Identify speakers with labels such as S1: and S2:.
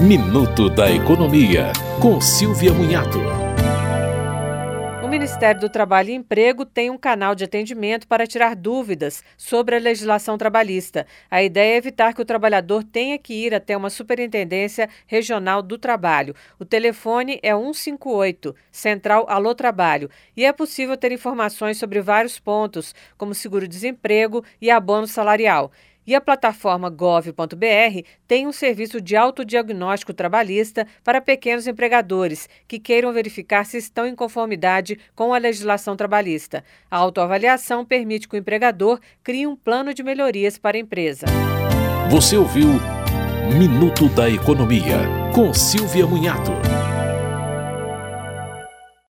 S1: Minuto da Economia, com Silvia Munhato.
S2: O Ministério do Trabalho e Emprego tem um canal de atendimento para tirar dúvidas sobre a legislação trabalhista. A ideia é evitar que o trabalhador tenha que ir até uma superintendência regional do trabalho. O telefone é 158, Central Alô Trabalho, e é possível ter informações sobre vários pontos, como seguro-desemprego e abono salarial. E a plataforma gov.br tem um serviço de autodiagnóstico trabalhista para pequenos empregadores que queiram verificar se estão em conformidade com a legislação trabalhista. A autoavaliação permite que o empregador crie um plano de melhorias para a empresa.
S1: Você ouviu Minuto da Economia, com Silvia Munhato.